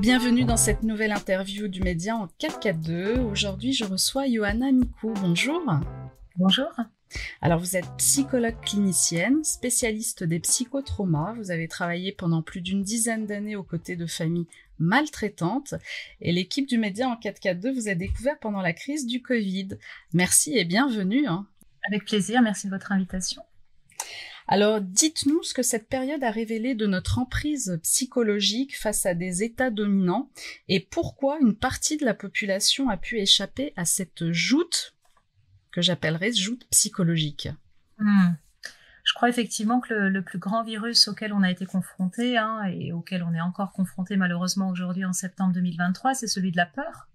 Bienvenue dans cette nouvelle interview du Média en 442. Aujourd'hui, je reçois Johanna Mikou. Bonjour. Bonjour. Alors, vous êtes psychologue clinicienne, spécialiste des psychotraumas. Vous avez travaillé pendant plus d'une dizaine d'années aux côtés de familles maltraitantes. Et l'équipe du Média en 442 vous a découvert pendant la crise du Covid. Merci et bienvenue. Hein. Avec plaisir, merci de votre invitation. Alors, dites-nous ce que cette période a révélé de notre emprise psychologique face à des États dominants et pourquoi une partie de la population a pu échapper à cette joute que j'appellerais joute psychologique. Hmm. Je crois effectivement que le, plus grand virus auquel on a été confronté hein, et auquel on est encore confronté malheureusement aujourd'hui en septembre 2023, c'est celui de la peur.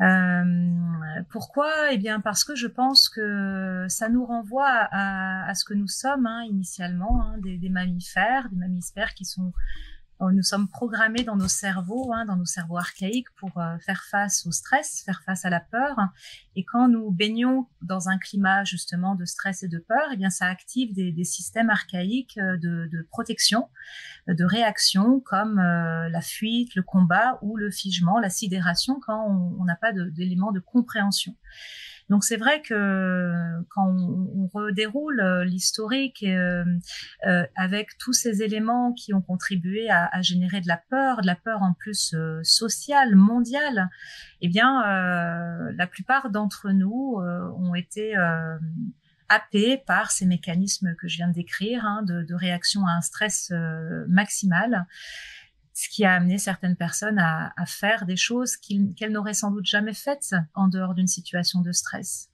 Euh, pourquoi? Eh bien parce que je pense que ça nous renvoie à, ce que nous sommes hein, initialement, hein, des, des, mammifères, des mammifères qui sont nous sommes programmés dans nos cerveaux, hein, dans nos cerveaux archaïques, pour euh, faire face au stress, faire face à la peur. Et quand nous baignons dans un climat justement de stress et de peur, eh bien ça active des, des systèmes archaïques euh, de, de, protection, de réaction, comme la fuite, le combat ou le figement, la sidération, quand on n'a pas d'éléments de compréhension. Donc c'est vrai que quand on, redéroule euh, l'historique euh, euh, avec tous ces éléments qui ont contribué à, générer de la peur, de la peur en plus sociale, mondiale, eh bien la plupart d'entre nous ont été happés par ces mécanismes que je viens de décrire, hein, de, de, réaction à un stress maximal ce qui a amené certaines personnes à, faire des choses qu'elles n'auraient sans doute jamais faites en dehors d'une situation de stress.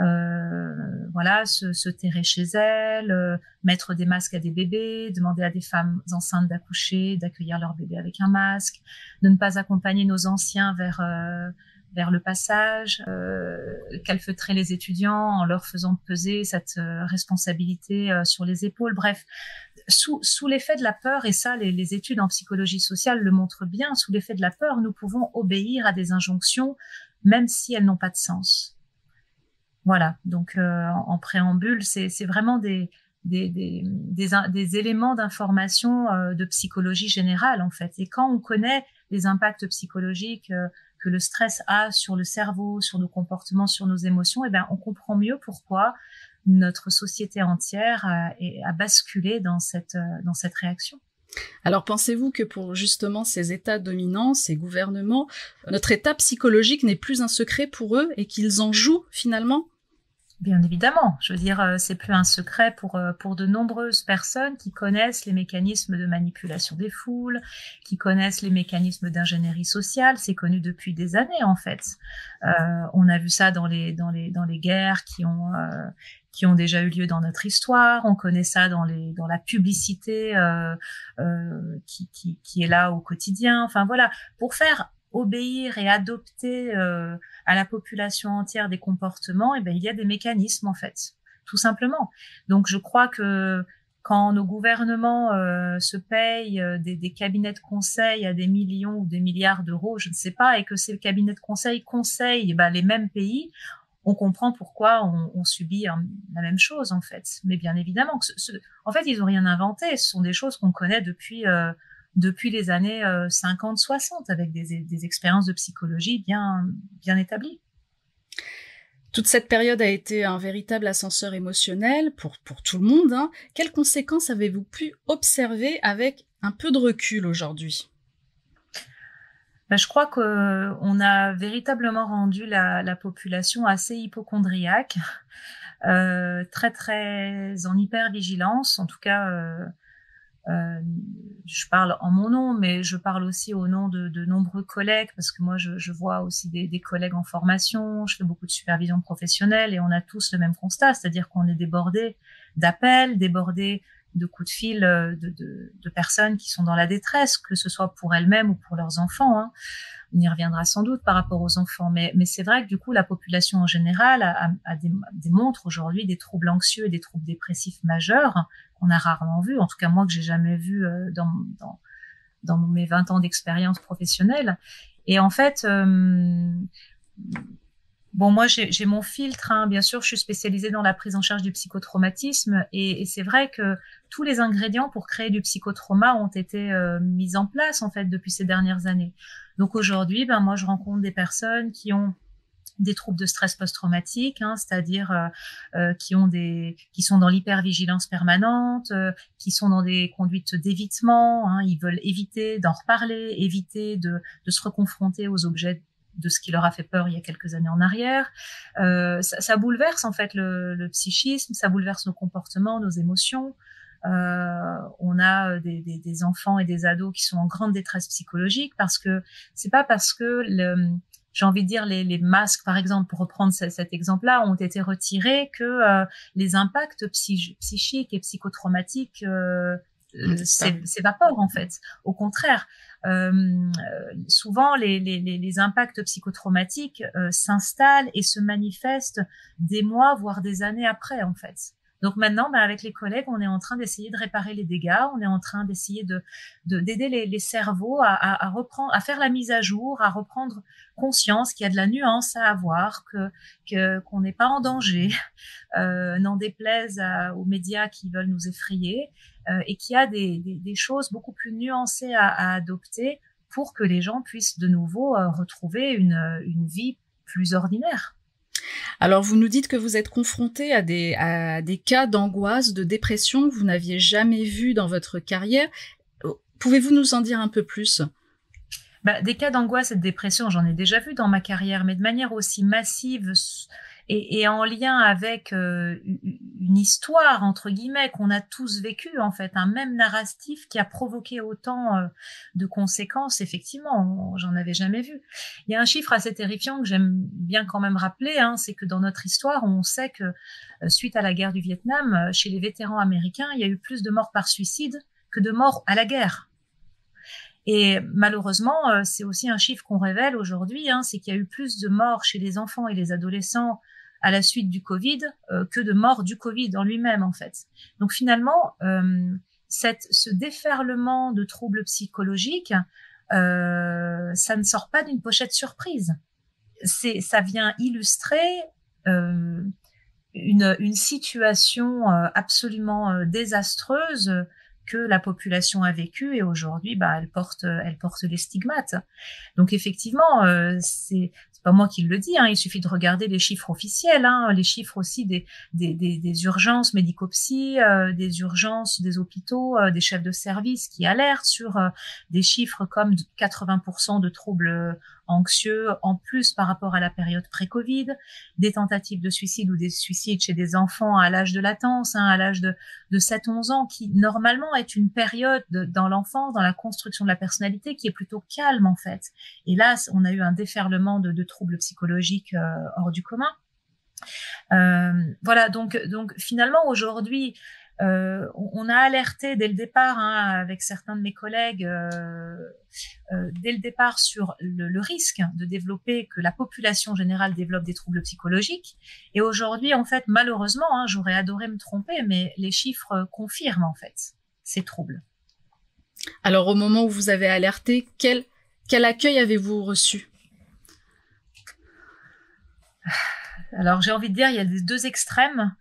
Euh, voilà, se, se, terrer chez elles, euh, mettre des masques à des bébés, demander à des femmes enceintes d'accoucher, d'accueillir leur bébé avec un masque, de ne pas accompagner nos anciens vers euh, vers le passage, euh, calfeutrer les étudiants en leur faisant peser cette euh, responsabilité euh, sur les épaules. Bref, sous, l'effet de la peur, et ça les, études en psychologie sociale le montrent bien, sous l'effet de la peur, nous pouvons obéir à des injonctions même si elles n'ont pas de sens. Voilà, donc euh, en préambule, c'est vraiment des, des, éléments d'information euh, de psychologie générale en fait. Et quand on connaît les impacts psychologiques que le stress a sur le cerveau, sur nos comportements, sur nos émotions, eh ben on comprend mieux pourquoi notre société entière a, a basculé dans cette euh, dans cette réaction. Alors pensez-vous que pour justement ces États dominants, ces gouvernements, notre état psychologique n'est plus un secret pour eux et qu'ils en jouent finalement? Bien évidemment, je veux dire, euh, c'est plus un secret pour euh, pour de nombreuses personnes qui connaissent les mécanismes de manipulation des foules, qui connaissent les mécanismes d'ingénierie sociale. C'est connu depuis des années en fait. Euh, on a vu ça dans les dans les dans les guerres qui ont euh, qui ont déjà eu lieu dans notre histoire. On connaît ça dans les dans la publicité euh, qui, qui qui est là au quotidien. Enfin voilà, pour faire obéir et adopter euh, à la population entière des comportements, et eh ben il y a des mécanismes en fait, tout simplement. Donc je crois que quand nos gouvernements euh, se payent euh, des, des, cabinets de conseil à des millions ou des milliards d'euros, je ne sais pas, et que ces cabinets de conseil conseillent eh ben, les mêmes pays, on comprend pourquoi on, subit la même chose en fait. Mais bien évidemment, en fait, ils ont rien inventé. Ce sont des choses qu'on connaît depuis depuis les années 50-60 euh, avec des, des, expériences de psychologie bien, bien établies. Toute cette période a été un véritable ascenseur émotionnel pour, pour tout le monde. Hein. Quelles conséquences avez-vous pu observer avec un peu de recul aujourd'hui? Ben, je crois qu'on a véritablement rendu la, la population assez hypochondriaque, euh, très très en hypervigilance, en tout cas euh, euh, je parle en mon nom, mais je parle aussi au nom de, de nombreux collègues, parce que moi, je, je vois aussi des, des, collègues en formation, je fais beaucoup de supervision professionnelle, et on a tous le même constat, c'est-à-dire qu'on est débordé d'appels, débordé de coups de fil euh, de, personnes qui sont dans la détresse, que ce soit pour elles-mêmes ou pour leurs enfants. Hein. On y reviendra sans doute par rapport aux enfants, mais, c'est vrai que du coup, la population en général a, a, démontre aujourd'hui des troubles anxieux et des troubles dépressifs majeurs qu'on a rarement vu, en tout cas moi que j'ai jamais vu euh, dans, dans, mes 20 ans d'expérience professionnelle. Et en fait, euh, Bon, moi, j'ai mon filtre. Hein. Bien sûr, je suis spécialisée dans la prise en charge du psychotraumatisme. Et c'est vrai que tous les ingrédients pour créer du psychotrauma ont été euh, mis en place, en fait, depuis ces dernières années. Donc aujourd'hui, ben, moi, je rencontre des personnes qui ont des troubles de stress post-traumatique, hein, c'est-à-dire euh, euh qui ont des, qui sont dans l'hypervigilance permanente, euh, qui sont dans des conduites d'évitement. Hein, ils veulent éviter d'en reparler, éviter de, de se reconfronter aux objets de ce qui leur a fait peur il y a quelques années en arrière. Euh, ça, ça, bouleverse en fait le, le, psychisme, ça bouleverse nos comportements, nos émotions. Euh, on a des, des, des, enfants et des ados qui sont en grande détresse psychologique parce que c'est pas parce que le, j'ai envie de dire les, les, masques par exemple pour reprendre cet exemple-là ont été retirés que euh, les impacts psychiques et psychotraumatiques euh, s'évaporent en fait. Au contraire, euh, souvent les, les, les, impacts psychotraumatiques euh, s'installent et se manifestent des mois, voire des années après en fait. Donc maintenant, bah, avec les collègues, on est en train d'essayer de réparer les dégâts, on est en train d'essayer de d'aider les, les, cerveaux à, à, à, reprendre, à faire la mise à jour, à reprendre conscience qu'il y a de la nuance à avoir, que qu'on n'est pas en danger, euh, n'en déplaise aux médias qui veulent nous effrayer, euh, et qu'il y a des, des, des, choses beaucoup plus nuancées à, à, adopter pour que les gens puissent de nouveau euh, retrouver une, une vie plus ordinaire. Alors, vous nous dites que vous êtes confronté à des, cas d'angoisse, de dépression que vous n'aviez jamais vus dans votre carrière. Pouvez-vous nous en dire un peu plus? Bah, Des cas d'angoisse et de dépression, j'en ai déjà vu dans ma carrière, mais de manière aussi massive et, en lien avec euh, une histoire entre guillemets qu'on a tous vécu en fait, un même narratif qui a provoqué autant euh, de conséquences. Effectivement, j'en avais jamais vu. Il y a un chiffre assez terrifiant que j'aime bien quand même rappeler, hein, c'est que dans notre histoire, on sait que euh, suite à la guerre du Vietnam, chez les vétérans américains, il y a eu plus de morts par suicide que de morts à la guerre. Et malheureusement, c'est aussi un chiffre qu'on révèle aujourd'hui, hein, c'est qu'il y a eu plus de morts chez les enfants et les adolescents à la suite du Covid euh, que de mort du Covid en lui-même en fait. Donc finalement, euh, cette, ce déferlement de troubles psychologiques, euh, ça ne sort pas d'une pochette surprise. C'est, ça vient illustrer une, une, situation absolument désastreuse que la population a vécue et aujourd'hui, bah, elle porte, elle porte les stigmates. Donc effectivement, c'est moi qui le dis, hein, il suffit de regarder les chiffres officiels, hein, les chiffres aussi des, des, urgences médico-psy, euh, des urgences des hôpitaux, euh, des chefs de service qui alertent sur euh, des chiffres comme 80% de troubles anxieux en plus par rapport à la période pré-Covid, des tentatives de suicide ou des suicides chez des enfants à l'âge de latence, hein, à l'âge de, de 7-11 ans, qui normalement est une période de, dans l'enfance, dans la construction de la personnalité, qui est plutôt calme en fait. Et là, on a eu un déferlement de, de troubles psychologiques euh, hors du commun. Euh, voilà, donc, donc finalement aujourd'hui, euh, on a alerté dès le départ hein, avec certains de mes collègues euh, euh, dès le départ sur le, le, risque de développer que la population générale développe des troubles psychologiques. Et aujourd'hui, en fait, malheureusement, hein, j'aurais adoré me tromper, mais les chiffres confirment en fait ces troubles. Alors, au moment où vous avez alerté, quel, quel accueil avez-vous reçu? Alors, j'ai envie de dire, il y a des deux extrêmes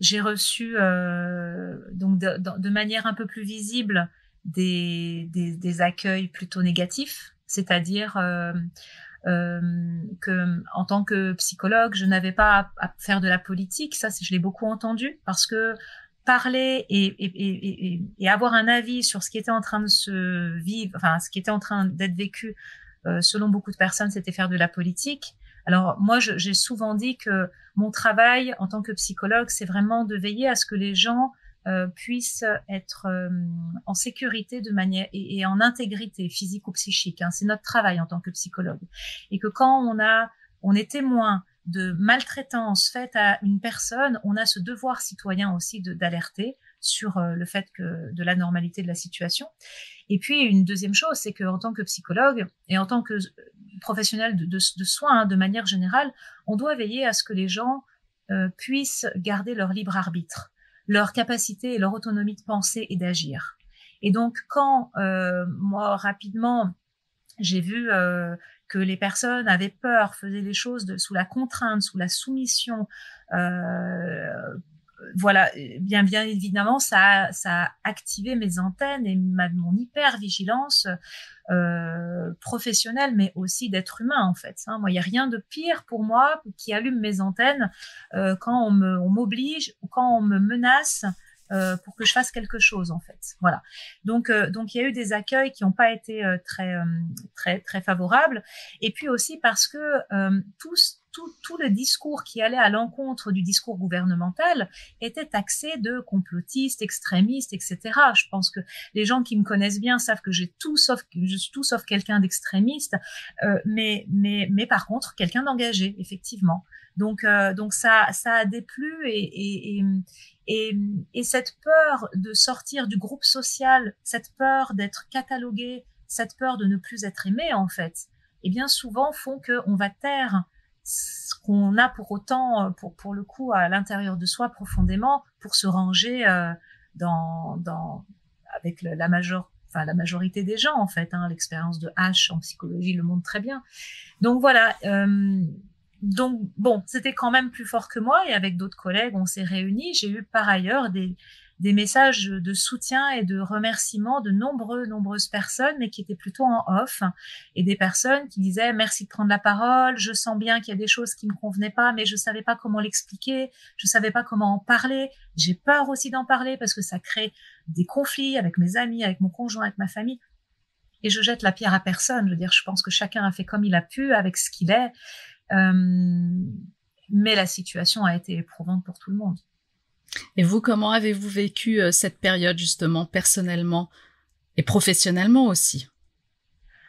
j'ai reçu euh, donc de, manière un peu plus visible des, des, accueils plutôt négatifs, c'est-à-dire euh, euh, que en tant que psychologue, je n'avais pas à, faire de la politique. Ça, je l'ai beaucoup entendu parce que parler et, avoir un avis sur ce qui était en train de se vivre, enfin ce qui était en train d'être vécu, euh, selon beaucoup de personnes, c'était faire de la politique. Alors moi, j'ai souvent dit que mon travail en tant que psychologue, c'est vraiment de veiller à ce que les gens euh, puissent être euh, en sécurité de manière et, en intégrité physique ou psychique. Hein. C'est notre travail en tant que psychologue. Et que quand on a, on est témoin de maltraitance faite à une personne, on a ce devoir citoyen aussi d'alerter sur euh, le fait que de la normalité de la situation. Et puis une deuxième chose, c'est que en tant que psychologue et en tant que professionnels de, soins, hein, de manière générale, on doit veiller à ce que les gens euh, puissent garder leur libre arbitre, leur capacité et leur autonomie de penser et d'agir. Et donc, quand euh, moi rapidement J'ai vu euh, que les personnes avaient peur, faisaient les choses sous la contrainte, sous la soumission. Euh, voilà, bien bien évidemment, ça a, ça activé mes antennes et mon hyper vigilance euh, professionnelle, mais aussi d'être humain en fait. Hein. Moi, il y a rien de pire pour moi qui allume mes antennes euh, quand on m'oblige ou quand on me menace euh, pour que je fasse quelque chose en fait. Voilà. Donc euh, donc il y a eu des accueils qui n'ont pas été euh, très très très favorables et puis aussi parce que tout, tout, le discours qui allait à l'encontre du discours gouvernemental était taxé de complotiste, extrémiste, etc. Je pense que les gens qui me connaissent bien savent que j'ai tout sauf je suis tout sauf quelqu'un d'extrémiste, mais mais mais par contre quelqu'un d'engagé effectivement. Donc euh, donc ça ça a déplu et, et, et et, et, cette peur de sortir du groupe social, cette peur d'être catalogué, cette peur de ne plus être aimé, en fait, et eh bien souvent font qu'on va taire ce qu'on a pour autant, pour, pour le coup, à l'intérieur de soi profondément, pour se ranger euh, dans, dans, avec la, major, enfin, la majorité des gens, en fait. Hein, L'expérience de H en psychologie le montre très bien. Donc voilà. Euh, donc bon, c'était quand même plus fort que moi et avec d'autres collègues, on s'est réunis. J'ai eu par ailleurs des, messages de soutien et de remerciement de nombreux, nombreuses personnes, mais qui étaient plutôt en off, et des personnes qui disaient merci de prendre la parole, je sens bien qu'il y a des choses qui me convenaient pas, mais je savais pas comment l'expliquer, je savais pas comment en parler, j'ai peur aussi d'en parler parce que ça crée des conflits avec mes amis, avec mon conjoint, avec ma famille. Et je jette la pierre à personne. Je veux dire, je pense que chacun a fait comme il a pu avec ce qu'il est. Euh, mais la situation a été éprouvante pour tout le monde. Et vous, comment avez-vous vécu euh, cette période justement personnellement et professionnellement aussi?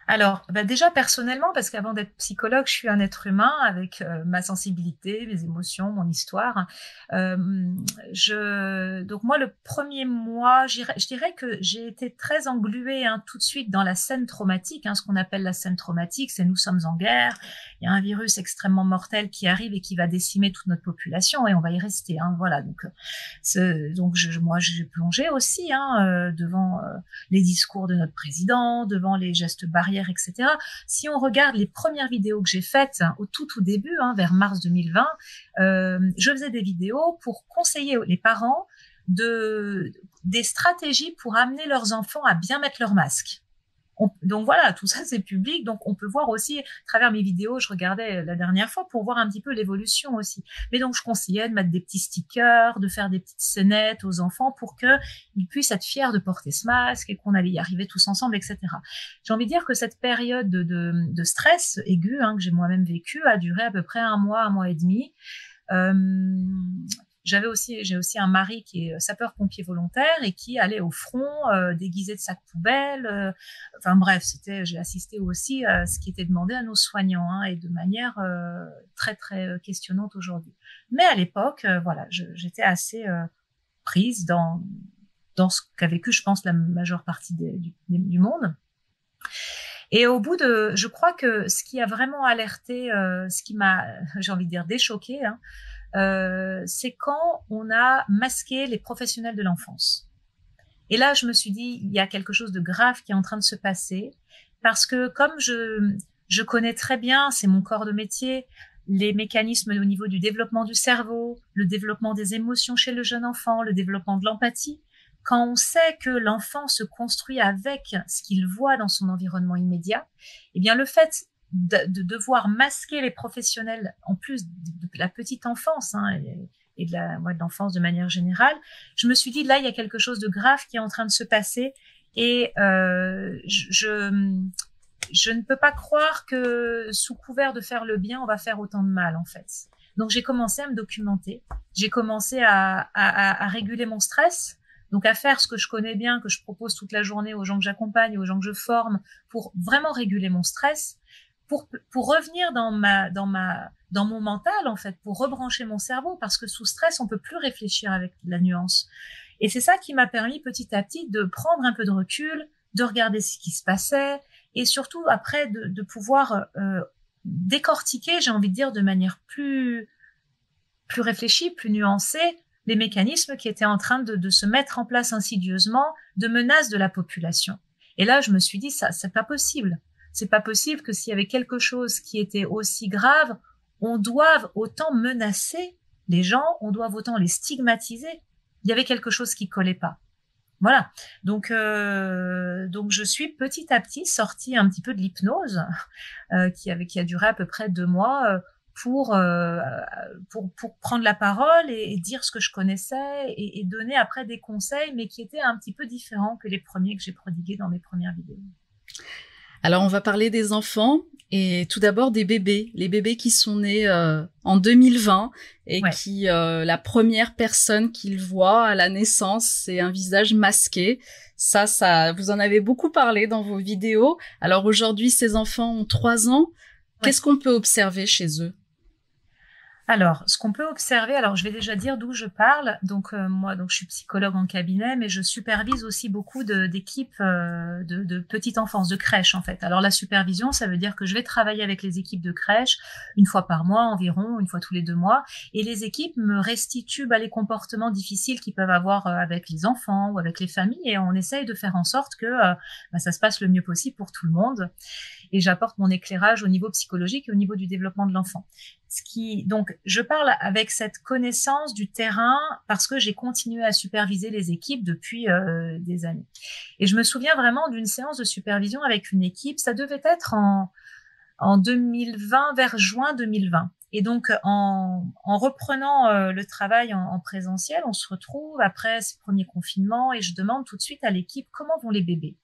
Alors, bah déjà personnellement, parce qu'avant d'être psychologue, je suis un être humain avec euh, ma sensibilité, mes émotions, mon histoire. Euh, donc moi, le premier mois, je dirais que j'ai été très engluée hein, tout de suite dans la scène traumatique. Hein, ce qu'on appelle la scène traumatique, c'est nous sommes en guerre. Il y a un virus extrêmement mortel qui arrive et qui va décimer toute notre population et on va y rester. Hein, voilà. Donc, donc je, moi, j'ai plongé aussi euh, devant les discours de notre président, devant les gestes barrières etc. Si on regarde les premières vidéos que j'ai faites hein, au tout début, hein, vers mars 2020, euh, je faisais des vidéos pour conseiller les parents de des stratégies pour amener leurs enfants à bien mettre leur masque donc voilà, tout ça c'est public, donc on peut voir aussi à travers mes vidéos, je regardais la dernière fois pour voir un petit peu l'évolution aussi. Mais donc je conseillais de mettre des petits stickers, de faire des petites scénettes aux enfants pour que ils puissent être fiers de porter ce masque et qu'on allait y arriver tous ensemble, etc. J'ai envie de dire que cette période de, de, stress aigu hein, que j'ai moi-même vécu a duré à peu près un mois, un mois et demi. Euh, j'avais aussi, j'ai aussi un mari qui est sapeur-pompier volontaire et qui allait au front euh, déguisé de sac poubelle. Euh, enfin bref, c'était, j'ai assisté aussi à ce qui était demandé à nos soignants hein, et de manière euh, très très questionnante aujourd'hui. Mais à l'époque, voilà, j'étais assez prise dans dans ce qu'a vécu, je pense, la majeure partie du, du, monde. Et au bout de, je crois que ce qui a vraiment alerté, ce qui m'a, j'ai envie de dire, déchoqué, hein, euh, c'est quand on a masqué les professionnels de l'enfance. Et là, je me suis dit, il y a quelque chose de grave qui est en train de se passer, parce que comme je, je connais très bien, c'est mon corps de métier, les mécanismes au niveau du développement du cerveau, le développement des émotions chez le jeune enfant, le développement de l'empathie, quand on sait que l'enfant se construit avec ce qu'il voit dans son environnement immédiat, eh bien le fait de, devoir masquer les professionnels en plus de, la petite enfance hein, et, de l'enfance de manière générale, je me suis dit là il y a quelque chose de grave qui est en train de se passer et euh, je, je ne peux pas croire que sous couvert de faire le bien on va faire autant de mal en fait. Donc j'ai commencé à me documenter, j'ai commencé à réguler mon stress, donc à faire ce que je connais bien, que je propose toute la journée aux gens que j'accompagne, aux gens que je forme, pour vraiment réguler mon stress pour, pour revenir dans ma, dans ma, dans mon mental, en fait, pour rebrancher mon cerveau, parce que sous stress, on peut plus réfléchir avec la nuance. Et c'est ça qui m'a permis petit à petit de prendre un peu de recul, de regarder ce qui se passait, et surtout après de, de pouvoir euh, décortiquer, j'ai envie de dire, de manière plus, plus réfléchie, plus nuancée, les mécanismes qui étaient en train de, de se mettre en place insidieusement de menaces de la population. Et là, je me suis dit, ça, c'est pas possible C'est pas possible que s'il y avait quelque chose qui était aussi grave, on doive autant menacer les gens, on doit autant les stigmatiser. Il y avait quelque chose qui collait pas. Voilà. Donc, euh, donc je suis petit à petit sortie un petit peu de l'hypnose euh, qui avait qui a duré à peu près deux mois euh, pour, pour, pour prendre la parole et, dire ce que je connaissais et, donner après des conseils, mais qui étaient un petit peu différents que les premiers que j'ai prodigués dans mes premières vidéos. Alors on va parler des enfants et tout d'abord des bébés, les bébés qui sont nés euh, en 2020 et qui euh, la première personne qu'ils voient à la naissance, c'est un visage masqué. Ça, ça, vous en avez beaucoup parlé dans vos vidéos. Alors aujourd'hui, ces enfants ont trois ans. Qu'est-ce qu'on peut observer chez eux? Alors, ce qu'on peut observer, alors je vais déjà dire d'où je parle. Donc euh, moi, donc je suis psychologue en cabinet, mais je supervise aussi beaucoup d'équipes de, de, de, petite enfance, de crèche en fait. Alors la supervision, ça veut dire que je vais travailler avec les équipes de crèche une fois par mois environ, une fois tous les deux mois, et les équipes me restituent bah, les comportements difficiles qu'ils peuvent avoir euh, avec les enfants ou avec les familles, et on essaye de faire en sorte que euh, bah, ça se passe le mieux possible pour tout le monde. Et j'apporte mon éclairage au niveau psychologique et au niveau du développement de l'enfant. Donc, je parle avec cette connaissance du terrain parce que j'ai continué à superviser les équipes depuis euh, des années. Et je me souviens vraiment d'une séance de supervision avec une équipe. Ça devait être en, en 2020, vers juin 2020. Et donc, en, en reprenant euh, le travail en, en, présentiel, on se retrouve après ce premier confinement et je demande tout de suite à l'équipe comment vont les bébés?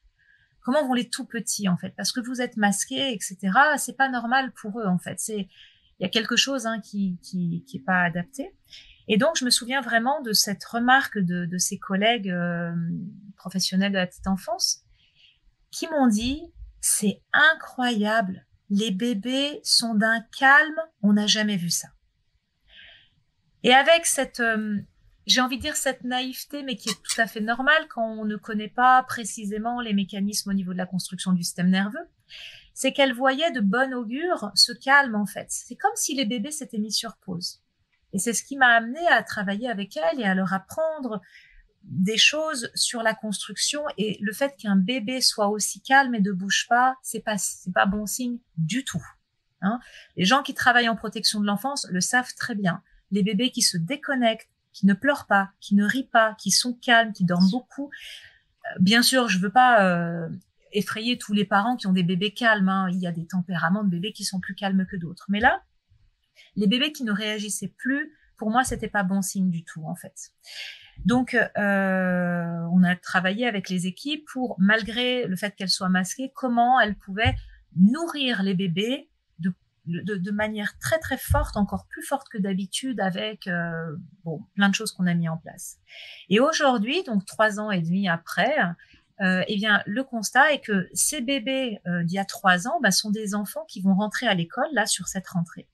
Comment vont les tout petits en fait? Parce que vous êtes masqués, etc. C'est pas normal pour eux en fait. C'est il y a quelque chose hein, qui, qui, qui est pas adapté. Et donc, je me souviens vraiment de cette remarque de, de ces collègues euh, professionnels de la petite enfance qui m'ont dit, c'est incroyable, les bébés sont d'un calme, on n'a jamais vu ça. Et avec cette, euh, j'ai envie de dire cette naïveté, mais qui est tout à fait normale quand on ne connaît pas précisément les mécanismes au niveau de la construction du système nerveux, c'est qu'elle voyait de bon augure ce calme en fait. C'est comme si les bébés s'étaient mis sur pause. Et c'est ce qui m'a amené à travailler avec elle et à leur apprendre des choses sur la construction et le fait qu'un bébé soit aussi calme et ne bouge pas, c'est pas c'est pas bon signe du tout. Hein. Les gens qui travaillent en protection de l'enfance le savent très bien. Les bébés qui se déconnectent, qui ne pleurent pas, qui ne rient pas, qui sont calmes, qui dorment beaucoup. Euh, bien sûr, je veux pas euh, effrayer tous les parents qui ont des bébés calmes. Hein. Il y a des tempéraments de bébés qui sont plus calmes que d'autres. Mais là, les bébés qui ne réagissaient plus, pour moi, c'était pas bon signe du tout, en fait. Donc, euh, on a travaillé avec les équipes pour, malgré le fait qu'elles soient masquées, comment elles pouvaient nourrir les bébés de, de manière très très forte, encore plus forte que d'habitude, avec euh, bon plein de choses qu'on a mis en place. Et aujourd'hui, donc trois ans et demi après, euh, eh bien, le constat est que ces bébés euh, d'il y a trois ans bah, sont des enfants qui vont rentrer à l'école là sur cette rentrée.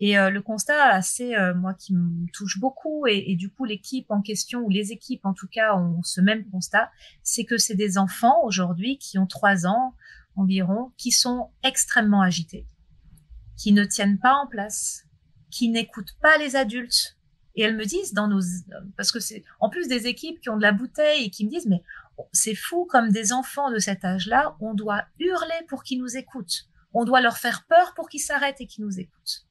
Et euh, le constat assez, euh, moi, qui me touche beaucoup, et, et du coup l'équipe en question ou les équipes en tout cas ont ce même constat, c'est que c'est des enfants aujourd'hui qui ont trois ans environ, qui sont extrêmement agités, qui ne tiennent pas en place, qui n'écoutent pas les adultes. Et elles me disent dans nos, parce que c'est en plus des équipes qui ont de la bouteille et qui me disent mais c'est fou comme des enfants de cet âge-là, on doit hurler pour qu'ils nous écoutent. On doit leur faire peur pour qu'ils s'arrêtent et qu'ils nous écoutent.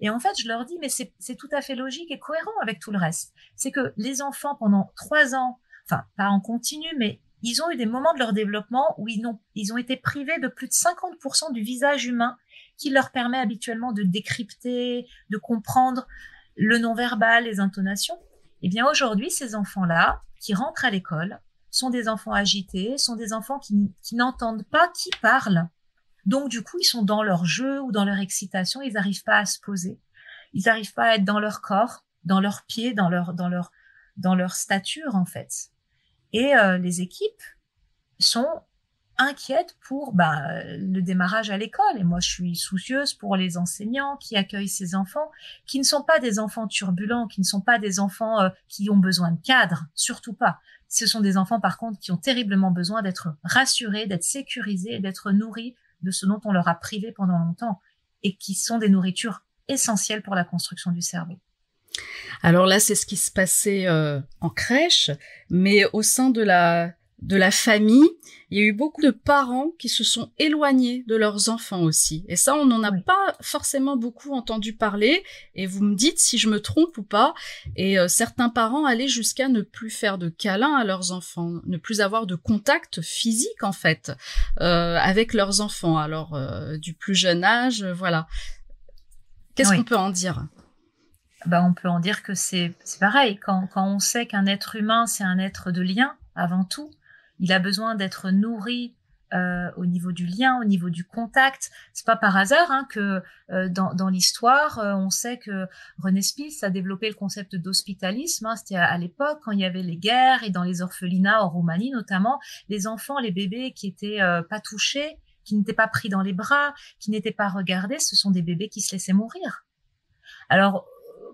Et en fait, je leur dis, mais c'est tout à fait logique et cohérent avec tout le reste. C'est que les enfants, pendant trois ans, enfin, pas en continu, mais ils ont eu des moments de leur développement où ils ont, ils ont été privés de plus de 50% du visage humain qui leur permet habituellement de décrypter, de comprendre le non-verbal, les intonations. Eh bien, aujourd'hui, ces enfants-là, qui rentrent à l'école, sont des enfants agités, sont des enfants qui, qui n'entendent pas qui parle. Donc du coup, ils sont dans leur jeu ou dans leur excitation, ils n'arrivent pas à se poser. Ils n'arrivent pas à être dans leur corps, dans leurs pieds, dans leur dans leur dans leur stature en fait. Et euh, les équipes sont inquiètes pour bah, le démarrage à l'école. Et moi, je suis soucieuse pour les enseignants qui accueillent ces enfants, qui ne sont pas des enfants turbulents, qui ne sont pas des enfants euh, qui ont besoin de cadre, surtout pas. Ce sont des enfants, par contre, qui ont terriblement besoin d'être rassurés, d'être sécurisés, d'être nourris de ce dont on leur a privé pendant longtemps et qui sont des nourritures essentielles pour la construction du cerveau. Alors là, c'est ce qui se passait euh, en crèche, mais au sein de la de la famille, il y a eu beaucoup de parents qui se sont éloignés de leurs enfants aussi. Et ça, on n'en a pas forcément beaucoup entendu parler. Et vous me dites si je me trompe ou pas. Et euh, certains parents allaient jusqu'à ne plus faire de câlins à leurs enfants, ne plus avoir de contact physique en fait euh, avec leurs enfants. Alors euh, du plus jeune âge, voilà. Qu'est-ce qu'on peut en dire? Bah, on peut en dire que c'est pareil. Quand, quand on sait qu'un être humain, c'est un être de lien avant tout, il a besoin d'être nourri euh, au niveau du lien, au niveau du contact. C'est pas par hasard hein, que euh, dans, dans l'histoire, euh, on sait que René Spitz a développé le concept d'hospitalisme. Hein. C'était à, l'époque quand il y avait les guerres et dans les orphelinats en Roumanie notamment, les enfants, les bébés qui étaient pas touchés, qui n'étaient pas pris dans les bras, qui n'étaient pas regardés, ce sont des bébés qui se laissaient mourir. Alors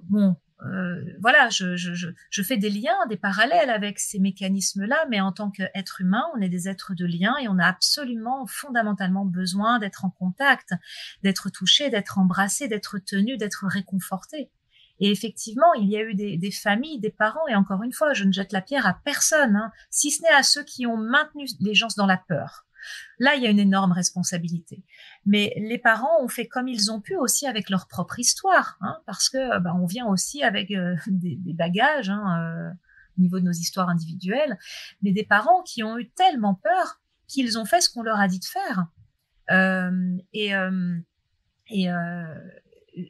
bon, euh, voilà, je, je, je, fais des liens, des parallèles avec ces mécanismes-là, mais en tant qu'être humain, on est des êtres de lien et on a absolument, fondamentalement besoin d'être en contact, d'être touché, d'être embrassé, d'être tenu, d'être réconforté. Et effectivement, il y a eu des, des, familles, des parents, et encore une fois, je ne jette la pierre à personne, hein, si ce n'est à ceux qui ont maintenu les gens dans la peur. Là, il y a une énorme responsabilité. Mais les parents ont fait comme ils ont pu aussi avec leur propre histoire, hein, parce que bah, on vient aussi avec euh, des, bagages hein, euh, au niveau de nos histoires individuelles, mais des parents qui ont eu tellement peur qu'ils ont fait ce qu'on leur a dit de faire. Euh, et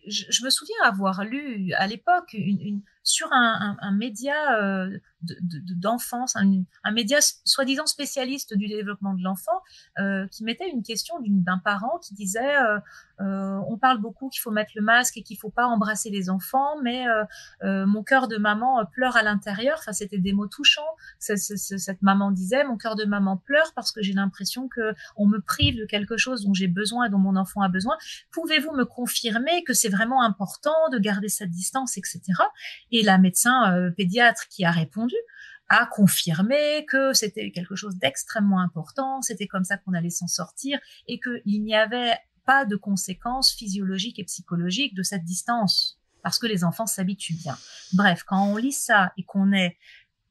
je, me souviens avoir lu à l'époque une, sur un, média euh, d'enfance, un, média soi-disant spécialiste du développement de l'enfant, euh, qui mettait une question d'un parent qui disait euh, on parle beaucoup qu'il faut mettre le masque et qu'il faut pas embrasser les enfants, mais mon cœur de maman pleure à l'intérieur. Enfin, c'était des mots touchants. cette maman disait mon cœur de maman pleure parce que j'ai l'impression que on me prive de quelque chose dont j'ai besoin et dont mon enfant a besoin. Pouvez-vous me confirmer que c'est vraiment important de garder cette distance, etc. Et la médecin euh, pédiatre qui a répondu a confirmé que c'était quelque chose d'extrêmement important, c'était comme ça qu'on allait s'en sortir et qu'il n'y avait pas de conséquences physiologiques et psychologiques de cette distance parce que les enfants s'habituent bien. Bref, quand on lit ça et qu'on est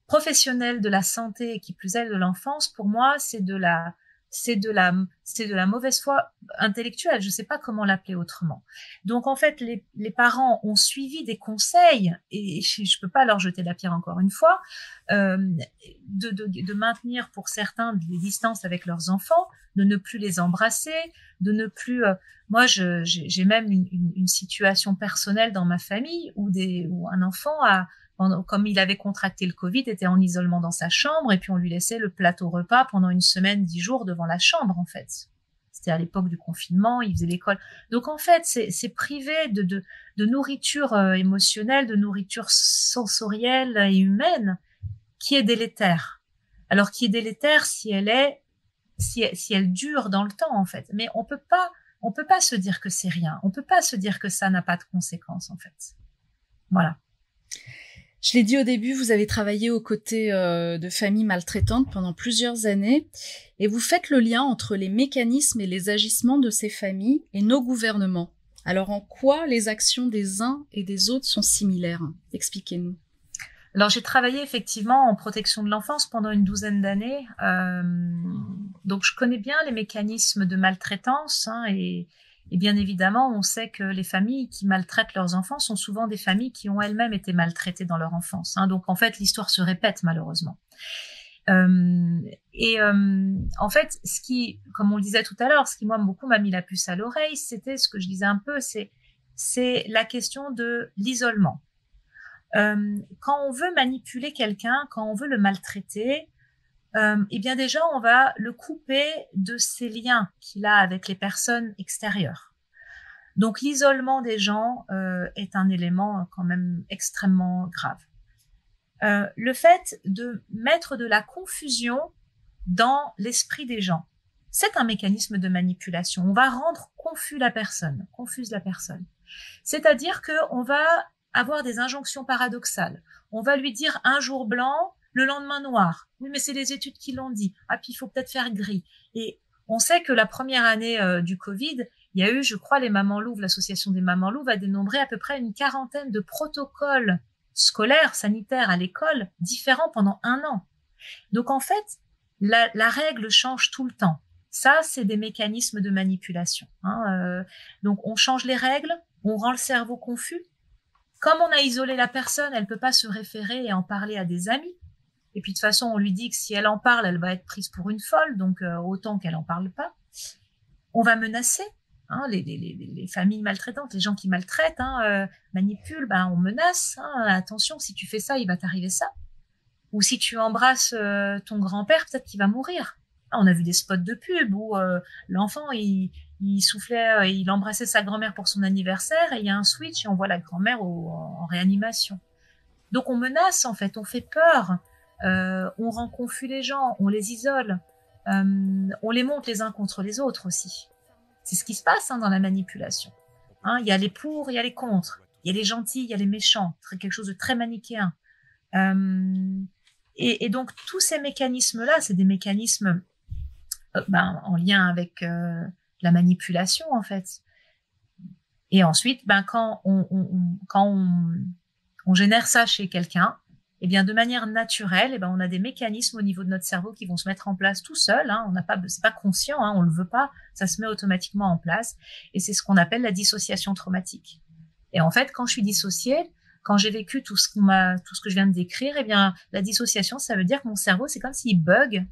professionnel de la santé et qui plus est de l'enfance, pour moi, c'est de la c'est de la c'est de la mauvaise foi intellectuelle. Je sais pas comment l'appeler autrement. Donc en fait les, les, parents ont suivi des conseils et je, je peux pas leur jeter la pierre encore une fois euh, de, de, maintenir pour certains des distances avec leurs enfants de ne plus les embrasser de ne plus euh, moi j'ai même une, une, une, situation personnelle dans ma famille où des où un enfant a comme il avait contracté le Covid, était en isolement dans sa chambre et puis on lui laissait le plateau repas pendant une semaine, dix jours devant la chambre en fait. C'était à l'époque du confinement, il faisait l'école. Donc en fait, c'est privé de, nourriture euh, émotionnelle, de nourriture sensorielle et humaine qui est délétère. Alors qui est délétère si elle est si elle dure dans le temps en fait. Mais on peut pas on peut pas se dire que c'est rien. On peut pas se dire que ça n'a pas de conséquences en fait. Voilà. Je l'ai dit au début, vous avez travaillé aux côtés euh, de familles maltraitantes pendant plusieurs années et vous faites le lien entre les mécanismes et les agissements de ces familles et nos gouvernements. Alors en quoi les actions des uns et des autres sont similaires? Expliquez-nous. Alors j'ai travaillé effectivement en protection de l'enfance pendant une douzaine d'années, euh, donc je connais bien les mécanismes de maltraitance hein, et, et bien évidemment, on sait que les familles qui maltraitent leurs enfants sont souvent des familles qui ont elles-mêmes été maltraitées dans leur enfance. Hein. Donc en fait, l'histoire se répète malheureusement. Euh, et euh, en fait, ce qui, comme on le disait tout à l'heure, ce qui moi beaucoup m'a mis la puce à l'oreille, c'était ce que je disais un peu, c'est la question de l'isolement. Euh, quand on veut manipuler quelqu'un, quand on veut le maltraiter, euh, eh bien déjà, on va le couper de ses liens qu'il a avec les personnes extérieures. Donc l'isolement des gens euh, est un élément quand même extrêmement grave. Euh, le fait de mettre de la confusion dans l'esprit des gens, c'est un mécanisme de manipulation. On va rendre confus la personne, confuse la personne. C'est-à-dire que on va avoir des injonctions paradoxales. On va lui dire un jour blanc, le lendemain noir. Oui, mais c'est les études qui l'ont dit. Ah, puis il faut peut-être faire gris. Et on sait que la première année euh, du Covid, il y a eu, je crois, les Mamans Louves, l'association des Mamans Louves a dénombré à peu près une quarantaine de protocoles scolaires, sanitaires à l'école, différents pendant un an. Donc en fait, la, règle change tout le temps. Ça, c'est des mécanismes de manipulation. Hein, euh, donc, on change les règles, on rend le cerveau confus. Comme on a isolé la personne, elle peut pas se référer et en parler à des amis. Et puis de toute façon, on lui dit que si elle en parle, elle va être prise pour une folle, donc euh, autant qu'elle en parle pas. On va menacer. Hein, les, les, les, familles maltraitantes, les gens qui maltraitent, hein, euh, manipulent, ben, on menace. Hein, attention, si tu fais ça, il va t'arriver ça. Ou si tu embrasses euh, ton grand-père, peut-être qu'il va mourir. On a vu des spots de pub où l'enfant il soufflait, il embrassait sa grand-mère pour son anniversaire et il y a un switch et on voit la grand-mère en réanimation. Donc on menace en fait, on fait peur. Euh, on rend confus les gens, on les isole, euh, on les monte les uns contre les autres aussi. C'est ce qui se passe hein, dans la manipulation. Hein, il y a les pour, il y a les contre, il y a les gentils, il y a les méchants, quelque chose de très manichéen. Euh, et, donc tous ces mécanismes-là, c'est des mécanismes ben, en lien avec la manipulation en fait. Et ensuite, ben, quand on génère ça chez quelqu'un, eh bien, de manière naturelle, eh ben, on a des mécanismes au niveau de notre cerveau qui vont se mettre en place tout seul. Hein, on n'a pas, c'est pas conscient, hein, on le veut pas, ça se met automatiquement en place, et c'est ce qu'on appelle la dissociation traumatique. Et en fait, quand je suis dissociée, quand j'ai vécu tout ce qu'on m'a, tout ce que je viens de décrire, eh bien, la dissociation, ça veut dire que mon cerveau, c'est comme s'il bug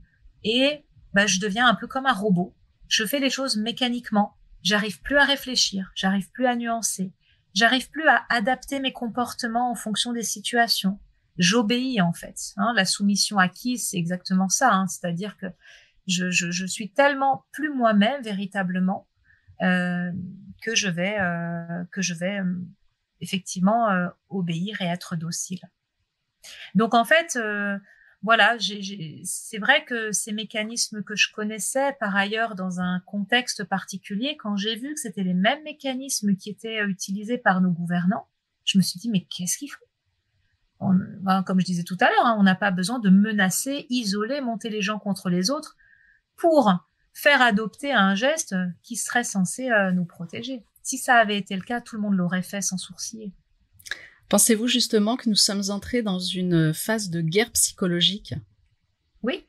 et ben, je deviens un peu comme un robot. Je fais les choses mécaniquement. J'arrive plus à réfléchir, j'arrive plus à nuancer, j'arrive plus à adapter mes comportements en fonction des situations j'obéis en fait. Hein, la soumission acquise, c'est exactement ça. Hein, C'est-à-dire que je, je, je, suis tellement plus moi-même véritablement euh, que je vais euh, que je vais euh, effectivement euh, obéir et être docile. Donc en fait, euh, voilà, c'est vrai que ces mécanismes que je connaissais par ailleurs dans un contexte particulier, quand j'ai vu que c'était les mêmes mécanismes qui étaient utilisés par nos gouvernants, je me suis dit mais qu'est-ce qu'ils font? Ben, comme je disais tout à l'heure, hein, on n'a pas besoin de menacer, isoler, monter les gens contre les autres pour faire adopter un geste qui serait censé euh, nous protéger. Si ça avait été le cas, tout le monde l'aurait fait sans sourciller. Pensez-vous justement que nous sommes entrés dans une phase de guerre psychologique? Oui,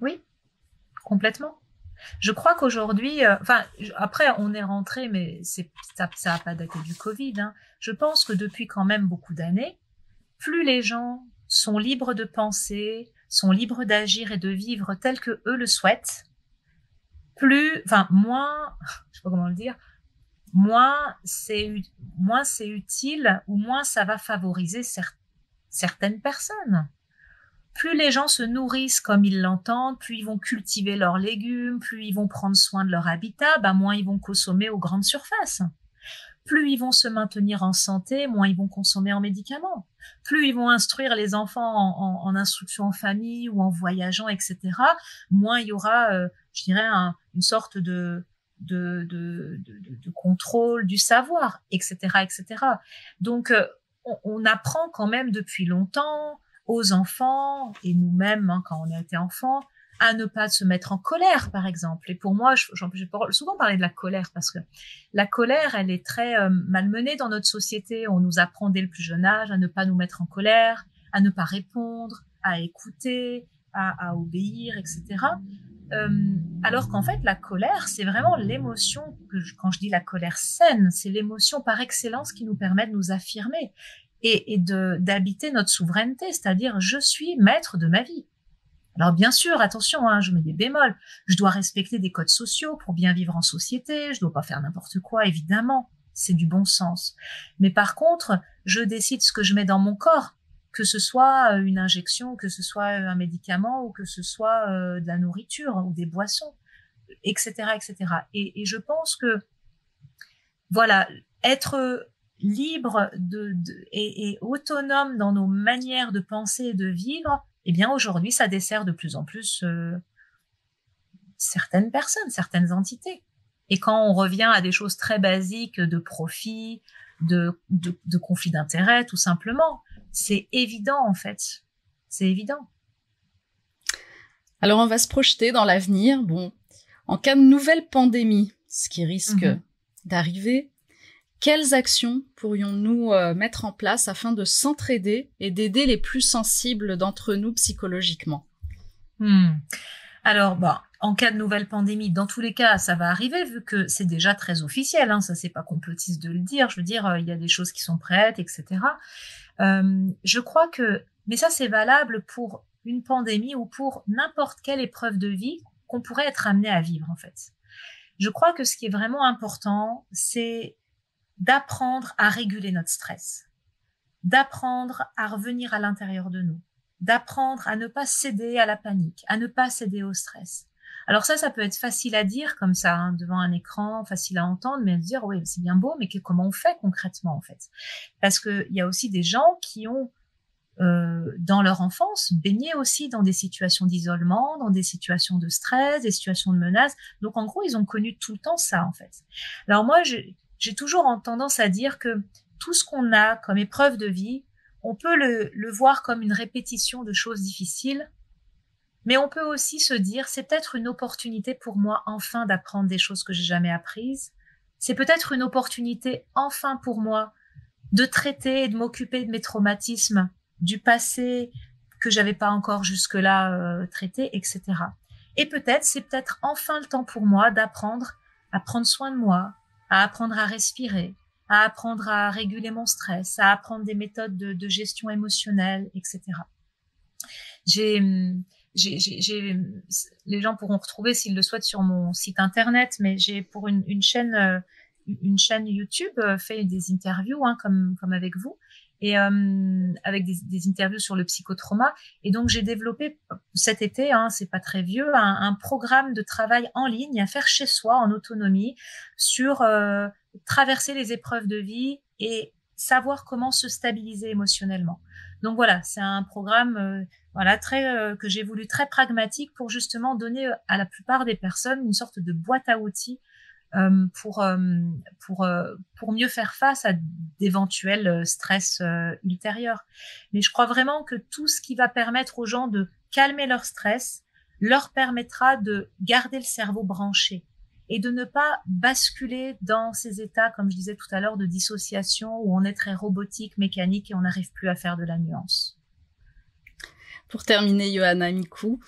oui, complètement. Je crois qu'aujourd'hui, euh, enfin après on est rentré, mais ça, ça a pas daté du Covid. Hein. Je pense que depuis quand même beaucoup d'années, plus les gens sont libres de penser, sont libres d'agir et de vivre tel que eux le souhaitent, plus, enfin, moins, je sais pas comment le dire, moins c'est, moins c'est utile ou moins ça va favoriser certaines personnes. Plus les gens se nourrissent comme ils l'entendent, plus ils vont cultiver leurs légumes, plus ils vont prendre soin de leur habitat, bah moins ils vont consommer aux grandes surfaces. Plus ils vont se maintenir en santé, moins ils vont consommer en médicaments plus ils vont instruire les enfants en, instruction en famille ou en voyageant, etc., moins il y aura, euh, je dirais, une sorte de, de, de, de, contrôle du savoir, etc., etc. Donc, euh, on, apprend quand même depuis longtemps aux enfants et nous-mêmes hein, quand on a été enfants à ne pas se mettre en colère, par exemple. Et pour moi, j'ai souvent parlé de la colère parce que la colère, elle est très euh, malmenée dans notre société. On nous apprend dès le plus jeune âge à ne pas nous mettre en colère, à ne pas répondre, à écouter, à, obéir, etc. Euh, alors qu'en fait, la colère, c'est vraiment l'émotion quand je dis la colère saine, c'est l'émotion par excellence qui nous permet de nous affirmer et, et d'habiter notre souveraineté, c'est-à-dire je suis maître de ma vie. Alors bien sûr, attention, hein, je mets des bémols. Je dois respecter des codes sociaux pour bien vivre en société. Je dois pas faire n'importe quoi, évidemment. C'est du bon sens. Mais par contre, je décide ce que je mets dans mon corps, que ce soit euh, une injection, que ce soit euh, un médicament ou que ce soit euh, de la nourriture ou des boissons, etc., etc. Et, je pense que voilà, être libre de, de et autonome dans nos manières de penser et de vivre, eh bien aujourd'hui, ça dessert de plus en plus euh, certaines personnes, certaines entités. Et quand on revient à des choses très basiques de profit, de, de, de conflit d'intérêts, tout simplement, c'est évident en fait. C'est évident. Alors on va se projeter dans l'avenir. Bon, en cas de nouvelle pandémie, ce qui risque mhm. d'arriver, quelles actions pourrions-nous euh, mettre en place afin de s'entraider et d'aider les plus sensibles d'entre nous psychologiquement? Hmm. Alors, bah, en cas de nouvelle pandémie, dans tous les cas, ça va arriver vu que c'est déjà très officiel. Hein, ça, c'est pas complotiste de le dire. Je veux dire, euh, il y a des choses qui sont prêtes, etc. Euh, je crois que, mais ça, c'est valable pour une pandémie ou pour n'importe quelle épreuve de vie qu'on pourrait être amené à vivre, en fait. Je crois que ce qui est vraiment important, c'est d'apprendre à réguler notre stress, d'apprendre à revenir à l'intérieur de nous, d'apprendre à ne pas céder à la panique, à ne pas céder au stress, alors ça, ça peut être facile à dire comme ça, hein, devant un écran, facile à entendre, mais à dire, oui, c'est bien beau, mais comment on fait concrètement en fait? Parce qu'il y a aussi des gens qui ont, euh, dans leur enfance, baigné aussi dans des situations d'isolement, dans des situations de stress, des situations de menace. Donc en gros, ils ont connu tout le temps ça en fait. Alors moi, j'ai toujours tendance à dire que tout ce qu'on a comme épreuve de vie, on peut le, le voir comme une répétition de choses difficiles mais on peut aussi se dire, c'est peut-être une opportunité pour moi enfin d'apprendre des choses que j'ai jamais apprises. C'est peut-être une opportunité enfin pour moi de traiter et de m'occuper de mes traumatismes du passé que j'avais pas encore jusque-là euh, traité, etc. Et peut-être, c'est peut-être enfin le temps pour moi d'apprendre à prendre soin de moi, à apprendre à respirer, à apprendre à réguler mon stress, à apprendre des méthodes de, gestion émotionnelle, etc. J'ai hum, j'ai, les gens pourront retrouver s'ils le souhaitent sur mon site internet, mais j'ai pour une, euh, chaîne YouTube euh, fait des interviews, hein, comme avec vous, et euh, avec des, interviews sur le psychotrauma. Et donc j'ai développé cet été, hein, c'est pas très vieux, un, programme de travail en ligne à faire chez soi en autonomie sur euh, traverser les épreuves de vie et savoir comment se stabiliser émotionnellement. Donc voilà, c'est un programme euh, voilà très que j'ai voulu très pragmatique pour justement donner à la plupart des personnes une sorte de boîte à outils pour pour pour mieux faire face à d'éventuels stress ultérieurs. Mais je crois vraiment que tout ce qui va permettre aux gens de calmer leur stress leur permettra de garder le cerveau branché et de ne pas basculer dans ces états, comme je disais tout à l'heure, de dissociation où on est très robotique, mécanique et on n'arrive plus à faire de la nuance. Pour terminer, Johanna Mikou,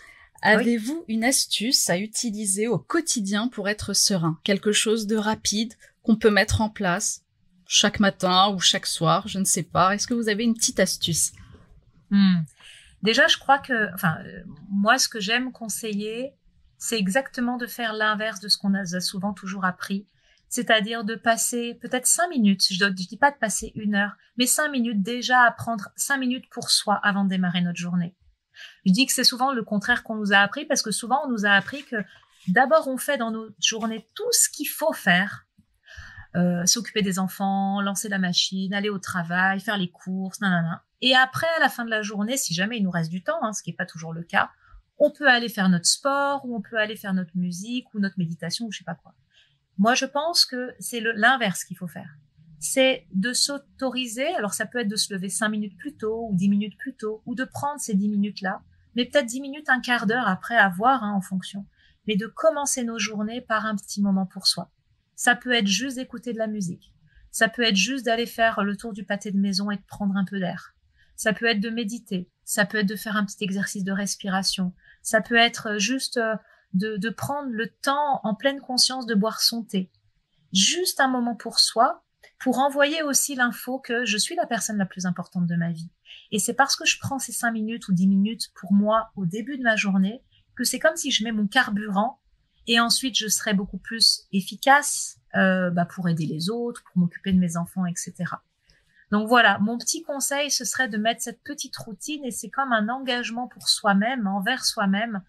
avez-vous une astuce à utiliser au quotidien pour être serein? Quelque chose de rapide qu'on peut mettre en place chaque matin ou chaque soir, je ne sais pas. Est-ce que vous avez une petite astuce? Hmm. Déjà, je crois que, enfin, euh, moi, ce que j'aime conseiller, c'est exactement de faire l'inverse de ce qu'on a souvent toujours appris, c'est-à-dire de passer peut-être cinq minutes, je ne dis pas de passer une heure, mais cinq minutes déjà à prendre cinq minutes pour soi avant de démarrer notre journée. Je dis que c'est souvent le contraire qu'on nous a appris parce que souvent on nous a appris que d'abord on fait dans nos journées tout ce qu'il faut faire, euh, s'occuper des enfants, lancer la machine, aller au travail, faire les courses, nanana. Et après, à la fin de la journée, si jamais il nous reste du temps, hein, ce qui n'est pas toujours le cas, on peut aller faire notre sport ou on peut aller faire notre musique ou notre méditation ou je sais pas quoi. Moi, je pense que c'est l'inverse qu'il faut faire. C'est de s'autoriser. Alors, ça peut être de se lever cinq minutes plus tôt ou dix minutes plus tôt ou de prendre ces dix minutes-là, mais peut-être dix minutes, un quart d'heure après avoir, hein, en fonction. Mais de commencer nos journées par un petit moment pour soi. Ça peut être juste d'écouter de la musique. Ça peut être juste d'aller faire le tour du pâté de maison et de prendre un peu d'air. Ça peut être de méditer. Ça peut être de faire un petit exercice de respiration. Ça peut être juste euh, de, de prendre le temps en pleine conscience de boire son thé. Juste un moment pour soi, pour envoyer aussi l'info que je suis la personne la plus importante de ma vie. Et c'est parce que je prends ces cinq minutes ou dix minutes pour moi au début de ma journée que c'est comme si je mets mon carburant et ensuite je serai beaucoup plus efficace euh, bah, pour aider les autres, pour m'occuper de mes enfants, etc. Donc voilà, mon petit conseil, ce serait de mettre cette petite routine et c'est comme un engagement pour soi-même, envers soi-même,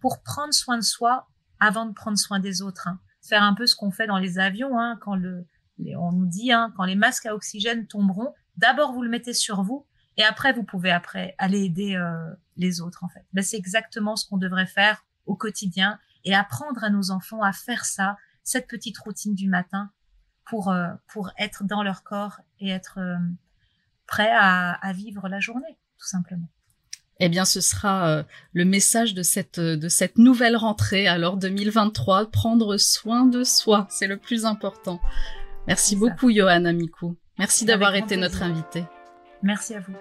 pour prendre soin de soi avant de prendre soin des autres. Hein. Faire un peu ce qu'on fait dans les avions, hein, quand le, on nous dit, hein, quand les masques à oxygène tomberont, d'abord vous le mettez sur vous et après vous pouvez après aller aider euh, les autres en fait. Ben, c'est exactement ce qu'on devrait faire au quotidien et apprendre à nos enfants à faire ça, cette petite routine du matin pour, euh, pour être dans leur corps et être euh, prêt à, vivre la journée, tout simplement. Eh bien, ce sera le message de cette, de cette nouvelle rentrée, alors 2023, prendre soin de soi, c'est le plus important. Merci beaucoup, Johanna Mikou. Merci d'avoir été notre invité. Merci à vous.